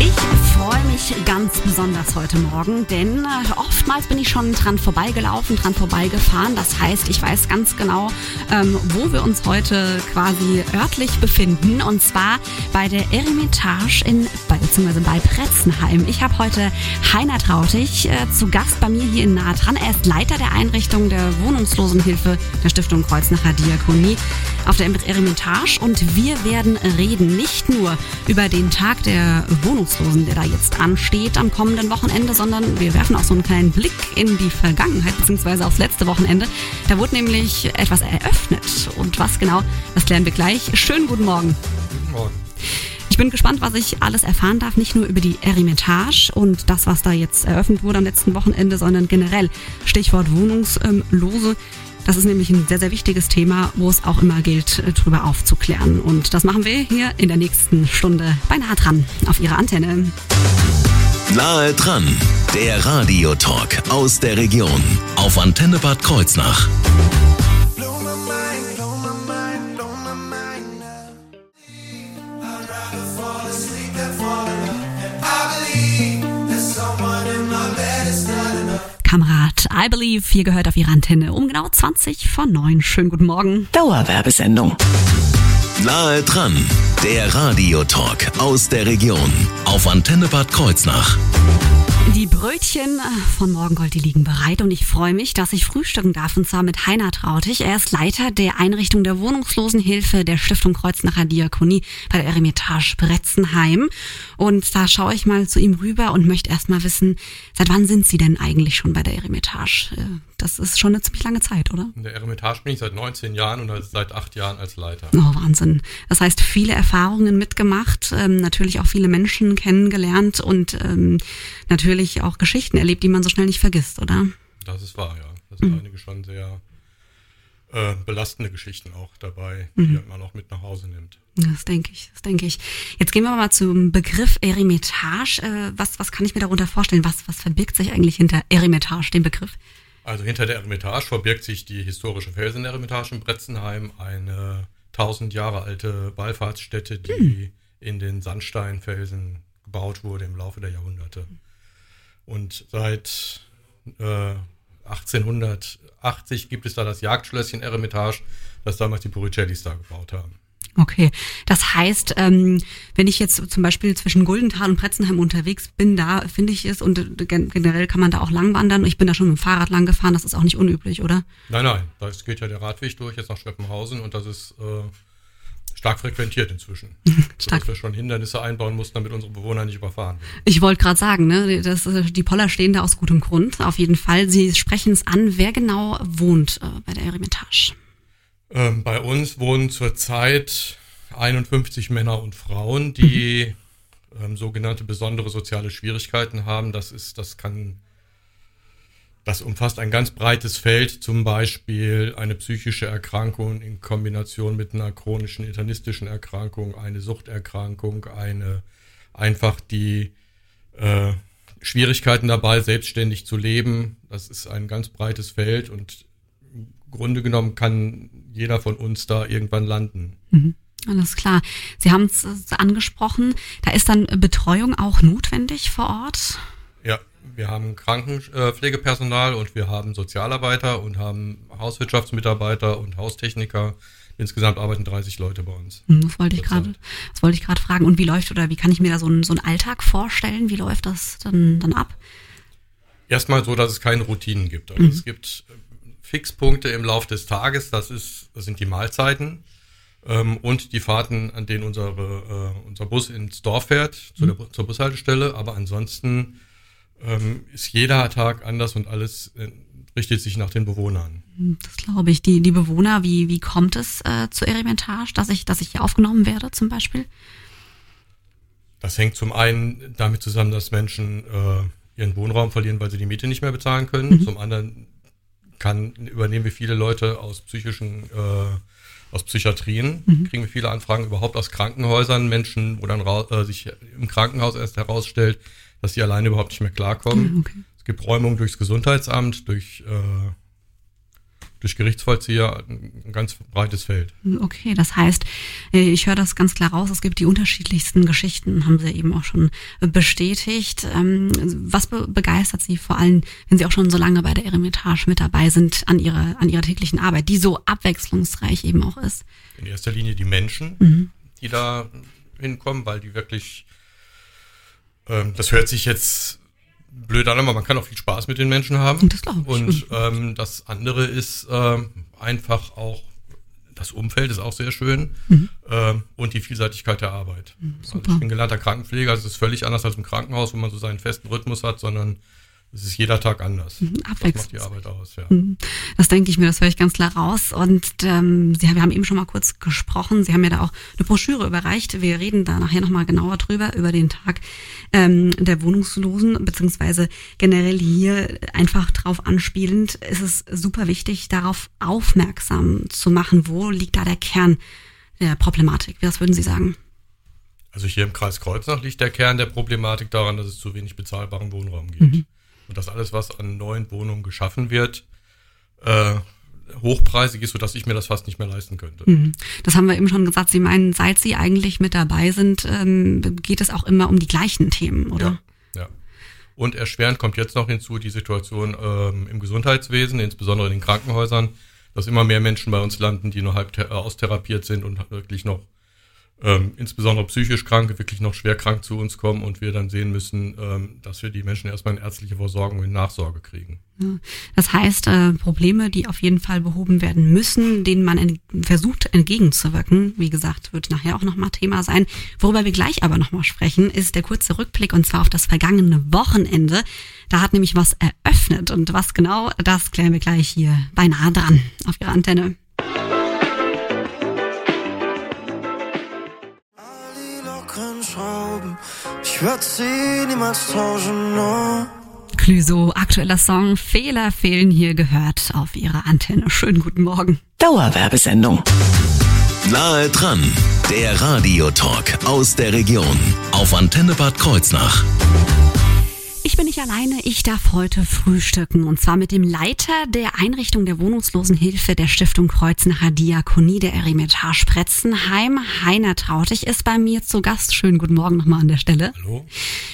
Ich freue mich ganz besonders heute Morgen, denn äh, oftmals bin ich schon dran vorbeigelaufen, dran vorbeigefahren. Das heißt, ich weiß ganz genau, ähm, wo wir uns heute quasi örtlich befinden. Und zwar bei der Eremitage in, beziehungsweise bei Pretzenheim. Ich habe heute Heiner Trautig äh, zu Gast bei mir hier in Nahe dran. Er ist Leiter der Einrichtung der Wohnungslosenhilfe der Stiftung Kreuznacher Diakonie auf der Eremitage. Und wir werden reden nicht nur über den Tag der Wohnungslosen, der da jetzt ansteht am kommenden Wochenende, sondern wir werfen auch so einen kleinen Blick in die Vergangenheit beziehungsweise aufs letzte Wochenende. Da wurde nämlich etwas eröffnet. Und was genau, das klären wir gleich. Schönen guten Morgen. Guten Morgen. Ich bin gespannt, was ich alles erfahren darf, nicht nur über die Eremitage und das, was da jetzt eröffnet wurde am letzten Wochenende, sondern generell Stichwort Wohnungslose. Das ist nämlich ein sehr, sehr wichtiges Thema, wo es auch immer gilt, äh, drüber aufzuklären. Und das machen wir hier in der nächsten Stunde bei Nahe dran auf Ihrer Antenne. Nahe dran, der Radiotalk aus der Region auf Antenne Bad Kreuznach. I Believe, hier gehört auf Ihre Antenne um genau 20 vor 9. Schönen guten Morgen. Dauerwerbesendung. Nahe dran, der Radiotalk aus der Region auf Antenne Bad Kreuznach. Brötchen äh, von Morgengold, die liegen bereit und ich freue mich, dass ich frühstücken darf und zwar mit Heiner Trautig. Er ist Leiter der Einrichtung der Wohnungslosenhilfe der Stiftung Kreuznacher Diakonie bei der Eremitage Bretzenheim. Und da schaue ich mal zu ihm rüber und möchte erst mal wissen, seit wann sind Sie denn eigentlich schon bei der Eremitage? Das ist schon eine ziemlich lange Zeit, oder? In der Eremitage bin ich seit 19 Jahren und seit acht Jahren als Leiter. Oh, Wahnsinn. Das heißt, viele Erfahrungen mitgemacht, ähm, natürlich auch viele Menschen kennengelernt und ähm, natürlich auch Geschichten erlebt, die man so schnell nicht vergisst, oder? Das ist wahr, ja. Das sind einige schon sehr äh, belastende Geschichten auch dabei, Mhm. die man auch mit nach Hause nimmt. Das denke ich, das denke ich. Jetzt gehen wir mal zum Begriff Eremitage. Äh, was, was kann ich mir darunter vorstellen? Was, was verbirgt sich eigentlich hinter Eremitage, dem Begriff? Also hinter der Eremitage verbirgt sich die historische Felseneremitage in Bretzenheim, eine tausend Jahre alte Wallfahrtsstätte, die in den Sandsteinfelsen gebaut wurde im Laufe der Jahrhunderte. Und seit äh, 1880 gibt es da das Jagdschlösschen Eremitage, das damals die Puricellis da gebaut haben. Okay, das heißt, ähm, wenn ich jetzt zum Beispiel zwischen Guldenthal und Pretzenheim unterwegs bin, da finde ich es und gen- generell kann man da auch lang wandern. Ich bin da schon mit dem Fahrrad lang gefahren, das ist auch nicht unüblich, oder? Nein, nein, da geht ja der Radweg durch, jetzt nach Schöppenhausen und das ist äh, stark frequentiert inzwischen. Stark. Sodass wir schon Hindernisse einbauen mussten, damit unsere Bewohner nicht überfahren werden. Ich wollte gerade sagen, ne, das, äh, die Poller stehen da aus gutem Grund, auf jeden Fall. Sie sprechen es an, wer genau wohnt äh, bei der Eremitage. Ähm, bei uns wohnen zurzeit 51 Männer und Frauen, die ähm, sogenannte besondere soziale Schwierigkeiten haben. Das ist, das kann, das umfasst ein ganz breites Feld, zum Beispiel eine psychische Erkrankung in Kombination mit einer chronischen internistischen Erkrankung, eine Suchterkrankung, eine einfach die äh, Schwierigkeiten dabei, selbstständig zu leben. Das ist ein ganz breites Feld und Grunde genommen kann jeder von uns da irgendwann landen. Alles klar. Sie haben es äh, angesprochen, da ist dann Betreuung auch notwendig vor Ort. Ja, wir haben Krankenpflegepersonal und wir haben Sozialarbeiter und haben Hauswirtschaftsmitarbeiter und Haustechniker. Insgesamt arbeiten 30 Leute bei uns. Hm, Das wollte ich gerade, das wollte ich gerade fragen. Und wie läuft oder wie kann ich mir da so einen, so einen Alltag vorstellen? Wie läuft das dann, dann ab? Erstmal so, dass es keine Routinen gibt. Also es gibt äh, Fixpunkte im Lauf des Tages, das, ist, das sind die Mahlzeiten ähm, und die Fahrten, an denen unsere, äh, unser Bus ins Dorf fährt, zu der, Bu- zur Bushaltestelle. Aber ansonsten ähm, ist jeder Tag anders und alles äh, richtet sich nach den Bewohnern. Das glaube ich. Die, die Bewohner, wie, wie kommt es äh, zur Eremitage, dass ich, dass ich hier aufgenommen werde zum Beispiel? Das hängt zum einen damit zusammen, dass Menschen äh, ihren Wohnraum verlieren, weil sie die Miete nicht mehr bezahlen können. Zum anderen kann, übernehmen wir viele Leute aus psychischen äh, aus Psychiatrien kriegen wir viele Anfragen, überhaupt aus Krankenhäusern, Menschen, wo dann äh, sich im Krankenhaus erst herausstellt, dass sie alleine überhaupt nicht mehr klarkommen. Okay. Es gibt Räumungen durchs Gesundheitsamt, durch, äh, durch Gerichtsvollzieher, ein ganz breites Feld. Okay, das heißt, äh, ich höre das ganz klar raus, es gibt die unterschiedlichsten Geschichten, haben Sie eben auch schon bestätigt. Ähm, Was be begeistert Sie vor allem, wenn Sie auch schon so lange bei der Eremitage mit dabei sind, an Ihrer, an Ihrer täglichen Arbeit, die so abwechslungsreich eben auch ist? In erster Linie die Menschen, die da hinkommen, weil die wirklich, ähm, das hört sich jetzt blöd an, aber man kann auch viel Spaß mit den Menschen haben. Das glaube ich. Und ähm, das andere ist ähm, einfach auch, das Umfeld ist auch sehr schön ähm, und die Vielseitigkeit der Arbeit. Also ich bin gelernter Krankenpfleger, also es ist völlig anders als im Krankenhaus, wo man so seinen festen Rhythmus hat, sondern es ist jeder Tag anders. Das macht die. Arbeit aus, ja. Das denke ich mir, das höre ich ganz klar raus. Und ähm, Sie, wir haben eben schon mal kurz gesprochen. Sie haben mir da auch eine Broschüre überreicht. Wir reden da nachher nochmal genauer drüber, über den Tag ähm, der Wohnungslosen, beziehungsweise generell hier einfach drauf anspielend, ist es super wichtig, darauf aufmerksam zu machen, wo liegt da der Kern der Problematik. Was würden Sie sagen? Also hier im Kreis Kreuznach liegt der Kern der Problematik daran, dass es zu wenig bezahlbaren Wohnraum gibt. Und dass alles, was an neuen Wohnungen geschaffen wird, äh, hochpreisig ist, sodass ich mir das fast nicht mehr leisten könnte. Mhm. Das haben wir eben schon gesagt. Sie meinen, seit Sie eigentlich mit dabei sind, ähm, geht es auch immer um die gleichen Themen, oder? Ja, ja. Und erschwerend kommt jetzt noch hinzu die Situation ähm, im Gesundheitswesen, insbesondere in den Krankenhäusern, dass immer mehr Menschen bei uns landen, die nur halb thera- austherapiert sind und wirklich noch ähm, insbesondere psychisch Kranke wirklich noch schwer krank zu uns kommen und wir dann sehen müssen, ähm, dass wir die Menschen erstmal in ärztliche Versorgung und Nachsorge kriegen. Das heißt, äh, Probleme, die auf jeden Fall behoben werden müssen, denen man en versucht entgegenzuwirken, wie gesagt, wird nachher auch nochmal Thema sein. Worüber wir gleich aber nochmal sprechen, ist der kurze Rückblick und zwar auf das vergangene Wochenende. Da hat nämlich was eröffnet und was genau, das klären wir gleich hier beinahe dran auf Ihrer Antenne. Ich würde sie niemals tauschen, no. Clüso, aktueller Song, Fehler fehlen hier gehört auf Ihrer Antenne. Schönen guten Morgen. Dauerwerbesendung. Nahe dran, der Radiotalk aus der Region auf Antenne Bad Kreuznach. Ich bin nicht alleine, ich darf heute frühstücken und zwar mit dem Leiter der Einrichtung der Wohnungslosenhilfe der Stiftung Kreuznacher Diakonie der Eremitage Pretzenheim. Heiner Trautig ist bei mir zu Gast. Schönen guten Morgen nochmal an der Stelle. Hallo?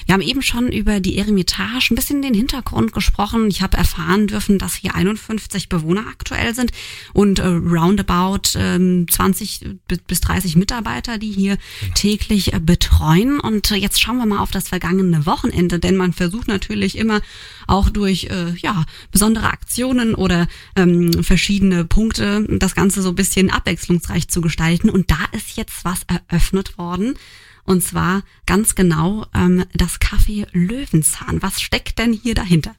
Wir haben eben schon über die Eremitage ein bisschen den Hintergrund gesprochen. Ich habe erfahren dürfen, dass hier 51 Bewohner aktuell sind und äh, roundabout ähm, 20 bi- bis 30 Mitarbeiter, die hier täglich äh, betreuen. Und äh, jetzt schauen wir mal auf das vergangene Wochenende, denn man versucht natürlich immer auch durch äh, ja besondere Aktionen oder ähm, verschiedene Punkte das Ganze so ein bisschen abwechslungsreich zu gestalten. Und da ist jetzt was eröffnet worden. Und zwar ganz genau ähm, das Café Löwenzahn. Was steckt denn hier dahinter?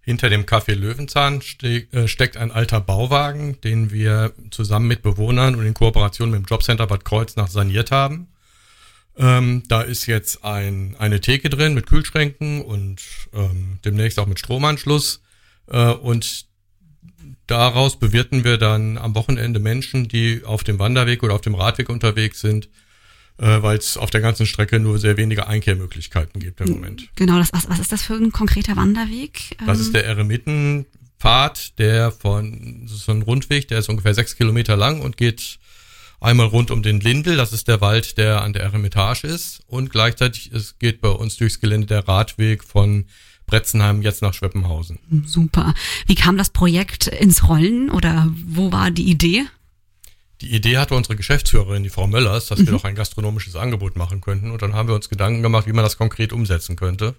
Hinter dem Café Löwenzahn ste äh, steckt ein alter Bauwagen, den wir zusammen mit Bewohnern und in Kooperation mit dem Jobcenter Bad Kreuznach saniert haben. Ähm, da ist jetzt ein, eine Theke drin mit Kühlschränken und ähm, demnächst auch mit Stromanschluss. Äh, und daraus bewirten wir dann am Wochenende Menschen, die auf dem Wanderweg oder auf dem Radweg unterwegs sind, äh, weil es auf der ganzen Strecke nur sehr wenige Einkehrmöglichkeiten gibt im Moment. Genau, das, was, was ist das für ein konkreter Wanderweg? Das Ähm, ist der Eremitenpfad, der von, das ist so ein Rundweg, der ist ungefähr sechs Kilometer lang und geht einmal rund um den Lindel, das ist der Wald, der an der Eremitage ist und gleichzeitig es geht bei uns durchs Gelände der Radweg von Bretzenheim jetzt nach Schweppenhausen. Super. Wie kam das Projekt ins Rollen oder wo war die Idee? Die Idee hatte unsere Geschäftsführerin, die Frau Möllers, dass wir doch ein gastronomisches Angebot machen könnten und dann haben wir uns Gedanken gemacht, wie man das konkret umsetzen könnte.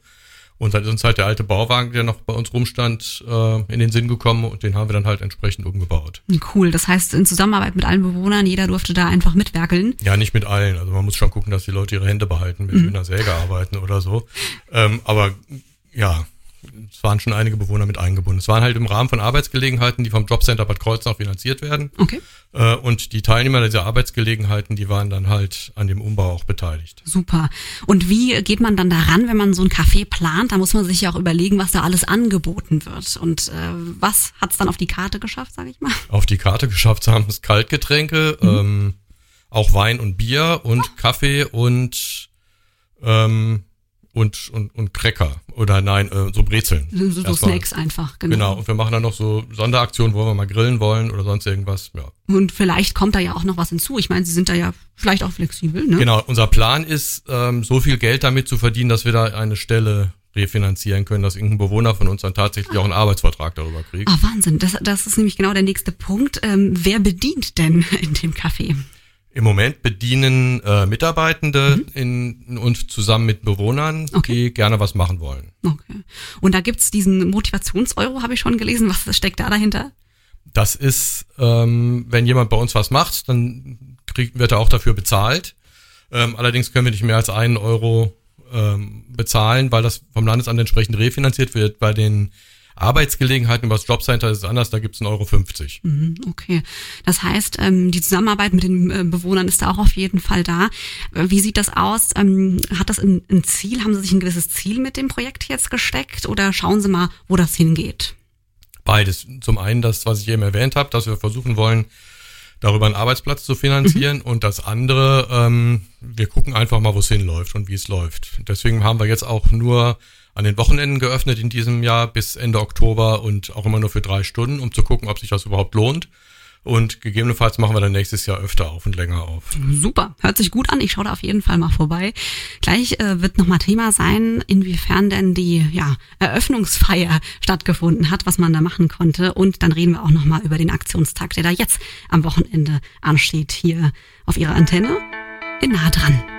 Und dann ist uns halt der alte Bauwagen, der noch bei uns rumstand, äh, in den Sinn gekommen und den haben wir dann halt entsprechend umgebaut. Cool. Das heißt, in Zusammenarbeit mit allen Bewohnern, jeder durfte da einfach mitwerkeln. Ja, nicht mit allen. Also man muss schon gucken, dass die Leute ihre Hände behalten, wenn sie mit einer Säge arbeiten oder so. Ähm, aber ja, es waren schon einige Bewohner mit eingebunden. Es waren halt im Rahmen von Arbeitsgelegenheiten, die vom Jobcenter Bad Kreuznach finanziert werden. Okay. Äh, und die Teilnehmer dieser Arbeitsgelegenheiten, die waren dann halt an dem Umbau auch beteiligt. Super. Und wie geht man dann daran, wenn man so ein Café plant? Da muss man sich ja auch überlegen, was da alles angeboten wird. Und äh, was hat's dann auf die Karte geschafft, sage ich mal? Auf die Karte geschafft haben es Kaltgetränke, Mhm. ähm, auch Wein und Bier und Kaffee und ähm, und, und, und Cracker. Oder nein, äh, so Brezeln. So, so Erstmal. Snacks einfach, genau. Genau. Und wir machen dann noch so Sonderaktionen, wo wir mal grillen wollen oder sonst irgendwas. Ja. Und vielleicht kommt da ja auch noch was hinzu. Ich meine, Sie sind da ja vielleicht auch flexibel, ne? Genau, unser Plan ist, ähm, so viel Geld damit zu verdienen, dass wir da eine Stelle refinanzieren können, dass irgendein Bewohner von uns dann tatsächlich auch einen Arbeitsvertrag darüber kriegt. Ah, Wahnsinn. Das, das ist nämlich genau der nächste Punkt. Ähm, wer bedient denn in dem Café? Im Moment bedienen äh, Mitarbeitende in, und zusammen mit Bewohnern, Okay. die gerne was machen wollen. Okay. Und da gibt's diesen Motivationseuro, habe ich schon gelesen. Was steckt da dahinter? Das ist, ähm, wenn jemand bei uns was macht, dann kriegt, wird er auch dafür bezahlt. Ähm, allerdings können wir nicht mehr als einen Euro ähm, bezahlen, weil das vom Landesamt entsprechend refinanziert wird. Bei den Arbeitsgelegenheiten über das Jobcenter ist es anders, da gibt's einen Euro 50. Mhm, Okay. Das heißt, ähm, die Zusammenarbeit mit den äh, Bewohnern ist da auch auf jeden Fall da. Äh, Wie sieht das aus? Ähm, Hat das ein, ein Ziel? Haben Sie sich ein gewisses Ziel mit dem Projekt jetzt gesteckt? Oder schauen Sie mal, wo das hingeht? Beides. Zum einen das, was ich eben erwähnt habe, dass wir versuchen wollen, darüber einen Arbeitsplatz zu finanzieren und das andere, ähm, wir gucken einfach mal, wo es hinläuft und wie es läuft. Deswegen haben wir jetzt auch nur an den Wochenenden geöffnet in diesem Jahr bis Ende Oktober und auch immer nur für drei Stunden, um zu gucken, ob sich das überhaupt lohnt. Und gegebenenfalls machen wir dann nächstes Jahr öfter auf und länger auf. Super, hört sich gut an. Ich schaue da auf jeden Fall mal vorbei. Gleich äh, wird nochmal Thema sein, inwiefern denn die ja, Eröffnungsfeier stattgefunden hat, was man da machen konnte. Und dann reden wir auch nochmal über den Aktionstag, der da jetzt am Wochenende ansteht, hier auf Ihrer Antenne in nah dran.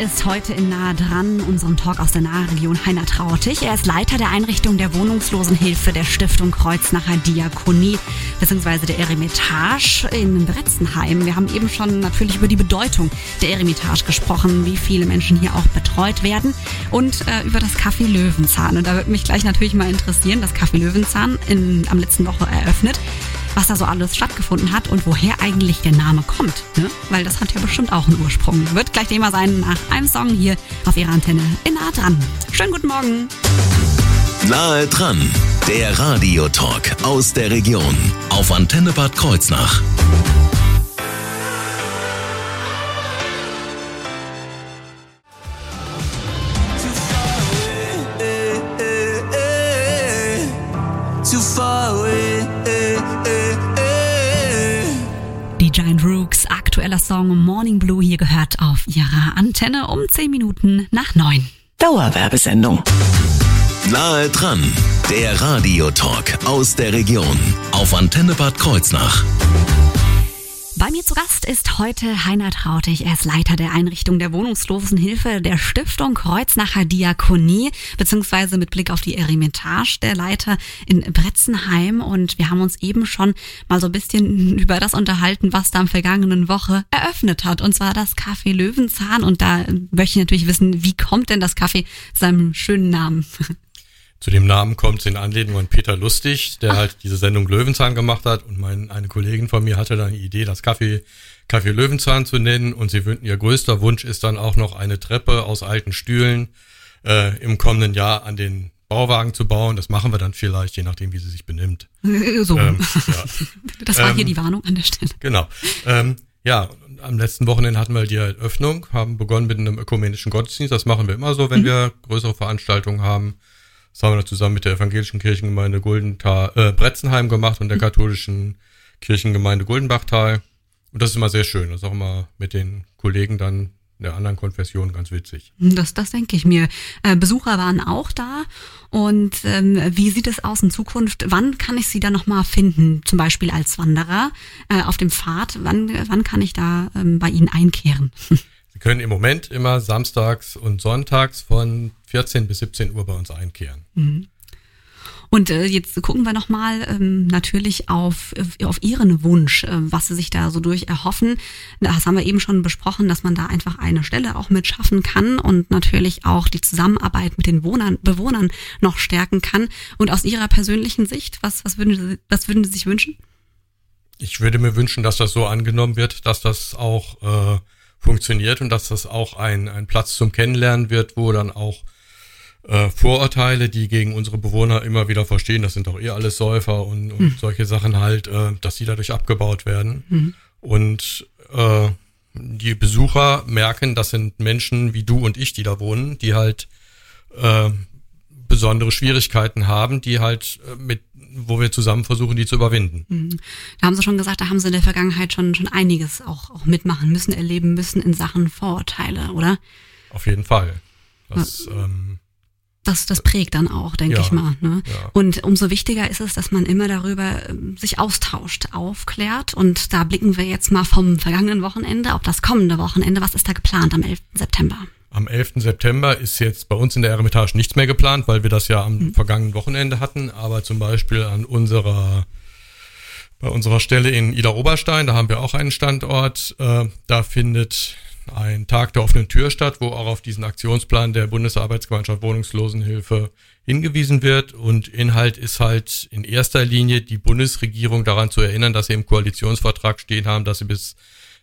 ist heute in Nahe dran unserem Talk aus der Nahregion Heiner Trautig. Er ist Leiter der Einrichtung der Wohnungslosenhilfe der Stiftung Kreuznacher Diakonie bzw. der Eremitage in Bretzenheim. Wir haben eben schon natürlich über die Bedeutung der Eremitage gesprochen, wie viele Menschen hier auch betreut werden und äh, über das Café Löwenzahn. Und da würde mich gleich natürlich mal interessieren, das Café Löwenzahn in, am letzten Woche eröffnet was da so alles stattgefunden hat und woher eigentlich der Name kommt. Ne? Weil das hat ja bestimmt auch einen Ursprung. Wird gleich Thema sein nach einem Song hier auf Ihrer Antenne in Nah dran. Schönen guten Morgen. Nahe dran, der Radiotalk aus der Region auf Antenne Bad Kreuznach. Song Morning Blue hier gehört auf Ihrer Antenne um 10 Minuten nach 9. Dauerwerbesendung. Nahe dran, der Radiotalk aus der Region auf Antenne Bad Kreuznach. Bei mir zu Gast ist heute Heiner Trautig. Er ist Leiter der Einrichtung der Wohnungslosenhilfe der Stiftung Kreuznacher Diakonie, beziehungsweise mit Blick auf die Eremitage der Leiter in Bretzenheim. Und wir haben uns eben schon mal so ein bisschen über das unterhalten, was da am vergangenen Woche eröffnet hat. Und zwar das Café Löwenzahn. Und da möchte ich natürlich wissen, wie kommt denn das Café seinem schönen Namen? Zu dem Namen kommt es in Anlehnung an Peter Lustig, der halt diese Sendung Löwenzahn gemacht hat. Und mein, eine Kollegin von mir hatte dann die Idee, das Kaffee, Kaffee Löwenzahn zu nennen. Und sie wünschten, ihr größter Wunsch ist dann auch noch eine Treppe aus alten Stühlen äh, im kommenden Jahr an den Bauwagen zu bauen. Das machen wir dann vielleicht, je nachdem, wie sie sich benimmt. so. Ähm, ja. das war hier ähm, die Warnung an der Stelle. Genau. Ähm, ja, am letzten Wochenende hatten wir die Eröffnung, haben begonnen mit einem ökumenischen Gottesdienst. Das machen wir immer so, wenn wir größere Veranstaltungen haben. Das haben wir zusammen mit der evangelischen Kirchengemeinde Guldental, äh, Bretzenheim gemacht und der katholischen Kirchengemeinde Guldenbachtal. Und das ist immer sehr schön. Das ist auch immer mit den Kollegen dann der anderen Konfession ganz witzig. Das, das denke ich mir. Äh, Besucher waren auch da. Und ähm, wie sieht es aus in Zukunft? Wann kann ich Sie da nochmal finden? Zum Beispiel als Wanderer äh, auf dem Pfad. Wann, wann kann ich da ähm, bei Ihnen einkehren? Sie können im Moment immer samstags und sonntags von 14 bis 17 Uhr bei uns einkehren. Mhm. Und äh, jetzt gucken wir nochmal ähm, natürlich auf, auf Ihren Wunsch, äh, was Sie sich da so durch erhoffen. Das haben wir eben schon besprochen, dass man da einfach eine Stelle auch mit schaffen kann und natürlich auch die Zusammenarbeit mit den Wohnern, Bewohnern noch stärken kann. Und aus Ihrer persönlichen Sicht, was, was, würden, Sie, was würden Sie sich wünschen? Ich würde mir wünschen, dass das so angenommen wird, dass das auch äh, funktioniert und dass das auch ein, ein Platz zum Kennenlernen wird, wo dann auch äh, Vorurteile, die gegen unsere Bewohner immer wieder verstehen, das sind doch eh alles Säufer und, und mhm. solche Sachen halt, äh, dass die dadurch abgebaut werden. Mhm. Und äh, die Besucher merken, das sind Menschen wie du und ich, die da wohnen, die halt äh, besondere Schwierigkeiten haben, die halt äh, mit wo wir zusammen versuchen, die zu überwinden. Mhm. Da haben Sie schon gesagt, da haben Sie in der Vergangenheit schon schon einiges auch, auch mitmachen müssen, erleben müssen in Sachen Vorurteile, oder? Auf jeden Fall. Das, ähm, das, das prägt dann auch, denke ja, ich mal. Ne? Ja. Und umso wichtiger ist es, dass man immer darüber ähm, sich austauscht, aufklärt. Und da blicken wir jetzt mal vom vergangenen Wochenende auf das kommende Wochenende. Was ist da geplant am 11. September? Am 11. September ist jetzt bei uns in der Eremitage nichts mehr geplant, weil wir das ja am mhm. vergangenen Wochenende hatten. Aber zum Beispiel an unserer bei unserer Stelle in Ida Oberstein, da haben wir auch einen Standort. Äh, da findet ein Tag der offenen Tür statt, wo auch auf diesen Aktionsplan der Bundesarbeitsgemeinschaft Wohnungslosenhilfe hingewiesen wird. Und Inhalt ist halt in erster Linie die Bundesregierung daran zu erinnern, dass sie im Koalitionsvertrag stehen haben, dass sie bis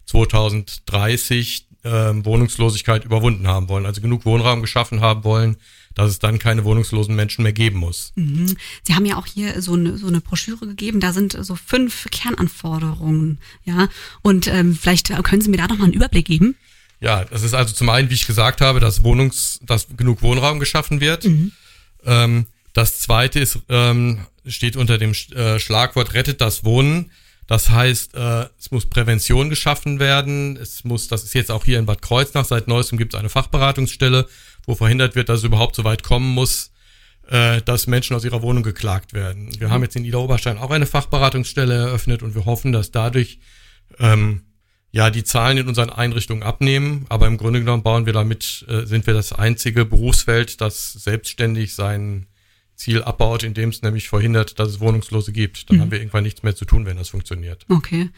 2030 äh, Wohnungslosigkeit überwunden haben wollen, also genug Wohnraum geschaffen haben wollen, dass es dann keine wohnungslosen Menschen mehr geben muss. Mhm. Sie haben ja auch hier so eine, so eine Broschüre gegeben, da sind so fünf Kernanforderungen, ja. Und ähm, vielleicht können Sie mir da noch mal einen Überblick geben? Ja, das ist also zum einen, wie ich gesagt habe, dass Wohnungs, dass genug Wohnraum geschaffen wird. Mhm. Ähm, das zweite ist, ähm, steht unter dem äh, Schlagwort rettet das Wohnen. Das heißt, äh, es muss Prävention geschaffen werden. Es muss, das ist jetzt auch hier in Bad Kreuznach, seit neuestem gibt es eine Fachberatungsstelle, wo verhindert wird, dass es überhaupt so weit kommen muss, äh, dass Menschen aus ihrer Wohnung geklagt werden. Wir mhm. haben jetzt in Ida Oberstein auch eine Fachberatungsstelle eröffnet und wir hoffen, dass dadurch ähm, ja die Zahlen in unseren Einrichtungen abnehmen, aber im Grunde genommen bauen wir damit, äh, sind wir das einzige Berufsfeld, das selbstständig sein Ziel abbaut, indem es nämlich verhindert, dass es Wohnungslose gibt. Dann mhm. haben wir irgendwann nichts mehr zu tun, wenn das funktioniert. Okay.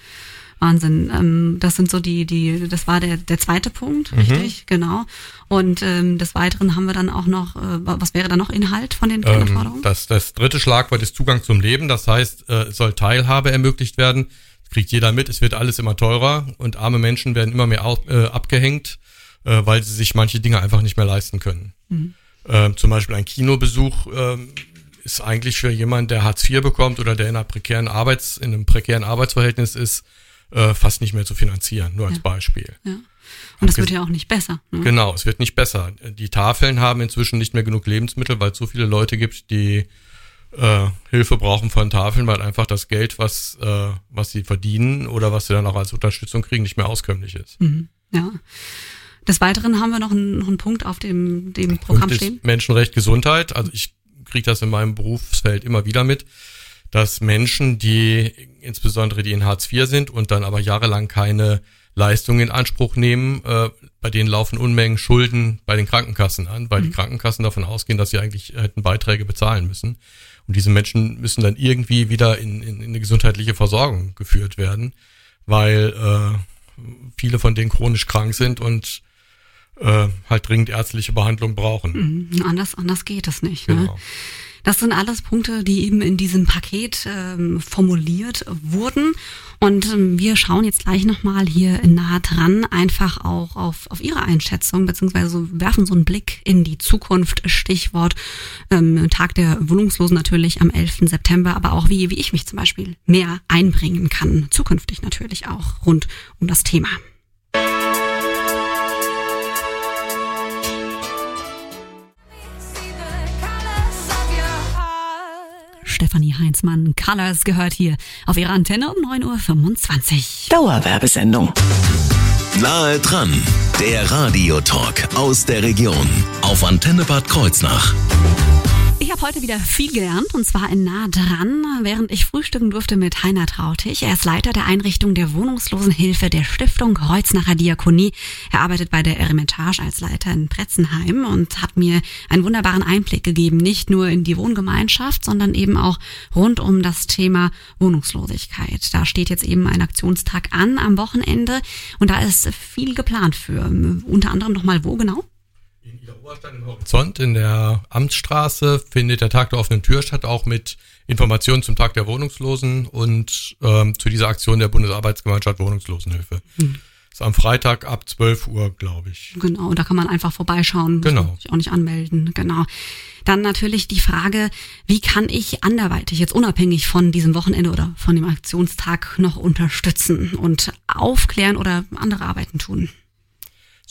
Wahnsinn. Ähm, das sind so die, die, das war der, der zweite Punkt, mhm. richtig, genau. Und ähm, des Weiteren haben wir dann auch noch, äh, was wäre da noch Inhalt von den Kernanforderungen? Ähm, das, das dritte Schlagwort ist Zugang zum Leben. Das heißt, äh, soll Teilhabe ermöglicht werden kriegt jeder mit, es wird alles immer teurer und arme Menschen werden immer mehr äh, abgehängt, äh, weil sie sich manche Dinge einfach nicht mehr leisten können. Mhm. Ähm, zum Beispiel ein Kinobesuch ähm, ist eigentlich für jemanden, der Hartz IV bekommt oder der in einer prekären Arbeits, in einem prekären Arbeitsverhältnis ist, äh, fast nicht mehr zu finanzieren, nur als ja. Beispiel. Ja. Und das wird ja auch nicht besser. Ne? Genau, es wird nicht besser. Die Tafeln haben inzwischen nicht mehr genug Lebensmittel, weil es so viele Leute gibt, die äh, Hilfe brauchen von Tafeln, weil einfach das Geld, was, äh, was sie verdienen oder was sie dann auch als Unterstützung kriegen, nicht mehr auskömmlich ist. Mhm, ja. Des Weiteren haben wir noch einen, noch einen Punkt auf dem, dem Programm stehen. Menschenrecht, Gesundheit. Also ich kriege das in meinem Berufsfeld immer wieder mit, dass Menschen, die insbesondere die in Hartz IV sind und dann aber jahrelang keine Leistungen in Anspruch nehmen, äh, bei denen laufen Unmengen Schulden bei den Krankenkassen an, weil mhm. die Krankenkassen davon ausgehen, dass sie eigentlich hätten Beiträge bezahlen müssen. Und diese Menschen müssen dann irgendwie wieder in, in, in eine gesundheitliche Versorgung geführt werden, weil äh, viele von denen chronisch krank sind und äh, halt dringend ärztliche Behandlung brauchen. Mhm, anders, anders geht es nicht. Ne? Genau. Ne? Das sind alles Punkte, die eben in diesem Paket ähm, formuliert wurden. Und ähm, wir schauen jetzt gleich nochmal hier nah dran, einfach auch auf, auf Ihre Einschätzung, beziehungsweise werfen so einen Blick in die Zukunft. Stichwort ähm, Tag der Wohnungslosen natürlich am 11. September, aber auch wie, wie ich mich zum Beispiel mehr einbringen kann, zukünftig natürlich auch rund um das Thema. Stefanie Heinzmann. Colors gehört hier auf ihrer Antenne um 9.25 Uhr. Dauerwerbesendung. Nahe dran Der Radiotalk aus der Region auf Antenne Bad Kreuznach. Ich habe heute wieder viel gelernt und zwar in nah dran, während ich frühstücken durfte mit Heiner Trautig. Er ist Leiter der Einrichtung der Wohnungslosenhilfe der Stiftung Kreuznacher Diakonie. Er arbeitet bei der Eremitage als Leiter in Pretzenheim und hat mir einen wunderbaren Einblick gegeben, nicht nur in die Wohngemeinschaft, sondern eben auch rund um das Thema Wohnungslosigkeit. Da steht jetzt eben ein Aktionstag an am Wochenende und da ist viel geplant für. Unter anderem nochmal wo genau? Oberstein im Horizont in der Amtsstraße findet der Tag der offenen Tür statt, auch mit Informationen zum Tag der Wohnungslosen und ähm, zu dieser Aktion der Bundesarbeitsgemeinschaft Wohnungslosenhilfe. Hm. Ist am Freitag ab 12 Uhr, glaube ich. Genau, da kann man einfach vorbeischauen, Genau. sich auch nicht anmelden. Genau. Dann natürlich die Frage, wie kann ich anderweitig, jetzt unabhängig von diesem Wochenende oder von dem Aktionstag, noch unterstützen und aufklären oder andere Arbeiten tun?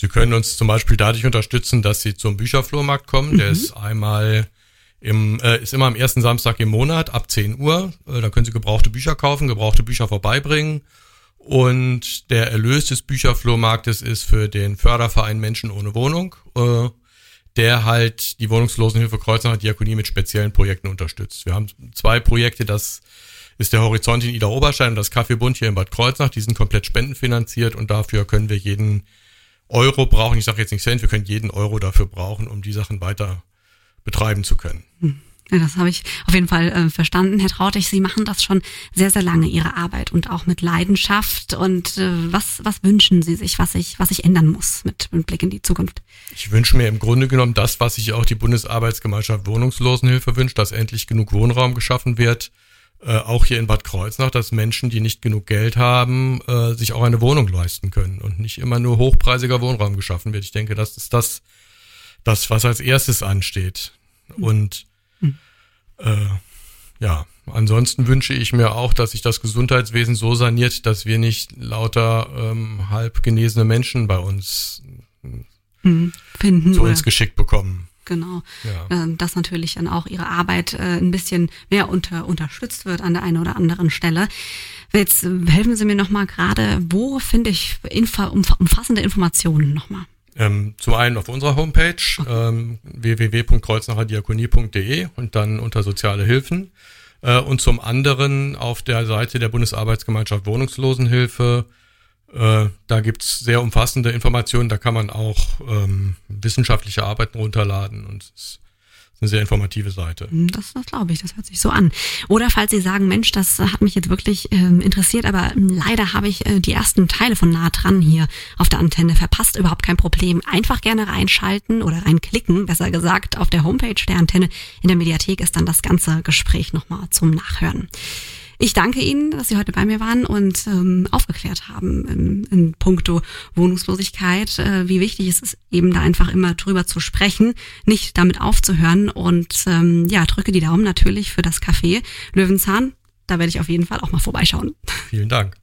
Sie können uns zum Beispiel dadurch unterstützen, dass Sie zum Bücherflohmarkt kommen. Der ist einmal im, äh, ist immer am ersten Samstag im Monat ab 10 Uhr. Äh, da können Sie gebrauchte Bücher kaufen, gebrauchte Bücher vorbeibringen. Und der Erlös des Bücherflohmarktes ist für den Förderverein Menschen ohne Wohnung, äh, der halt die Wohnungslosenhilfe Kreuznacher Diakonie mit speziellen Projekten unterstützt. Wir haben zwei Projekte, das ist der Horizont in Ida Oberstein und das Kaffeebund hier in Bad Kreuznach. Die sind komplett spendenfinanziert und dafür können wir jeden Euro brauchen. Ich sage jetzt nicht Cent, wir können jeden Euro dafür brauchen, um die Sachen weiter betreiben zu können. Ja, das habe ich auf jeden Fall äh, verstanden, Herr Trautig. Sie machen das schon sehr, sehr lange, Ihre Arbeit und auch mit Leidenschaft. Und äh, was, was wünschen Sie sich, was sich, was sich ändern muss mit, mit Blick in die Zukunft? Ich wünsche mir im Grunde genommen das, was sich auch die Bundesarbeitsgemeinschaft Wohnungslosenhilfe wünscht, dass endlich genug Wohnraum geschaffen wird, äh, auch hier in Bad Kreuznach, dass Menschen, die nicht genug Geld haben, äh, sich auch eine Wohnung leisten können und nicht immer nur hochpreisiger Wohnraum geschaffen wird. Ich denke, das ist das, das was als erstes ansteht. Und äh, ja, ansonsten wünsche ich mir auch, dass sich das Gesundheitswesen so saniert, dass wir nicht lauter ähm, halb genesene Menschen bei uns Hm, finden zu uns geschickt bekommen. Genau, Ja. äh, dass natürlich dann auch Ihre Arbeit äh, ein bisschen mehr unter, unterstützt wird an der einen oder anderen Stelle. Jetzt helfen Sie mir nochmal gerade, wo finde ich umfassende Informationen nochmal? Ähm, zum einen auf unserer Homepage ähm, www.kreuznacherdiakonie.de und dann unter soziale Hilfen äh, und zum anderen auf der Seite der Bundesarbeitsgemeinschaft Wohnungslosenhilfe. Äh, da gibt's sehr umfassende Informationen, da kann man auch ähm, wissenschaftliche Arbeiten runterladen und es ist eine sehr informative Seite. Hm, Das, das glaube ich, das hört sich so an. Oder falls Sie sagen, Mensch, das hat mich jetzt wirklich ähm, interessiert, aber ähm, leider habe ich äh, die ersten Teile von nah dran hier auf der Antenne verpasst, überhaupt kein Problem. Einfach gerne reinschalten oder reinklicken, besser gesagt, auf der Homepage der Antenne. In der Mediathek ist dann das ganze Gespräch nochmal zum Nachhören. Ich danke Ihnen, dass Sie heute bei mir waren und ähm, aufgeklärt haben in, in puncto Wohnungslosigkeit, äh, wie wichtig es ist, eben da einfach immer drüber zu sprechen, nicht damit aufzuhören. Und ähm, ja, drücke die Daumen natürlich für das Café Löwenzahn. Da werde ich auf jeden Fall auch mal vorbeischauen. Vielen Dank.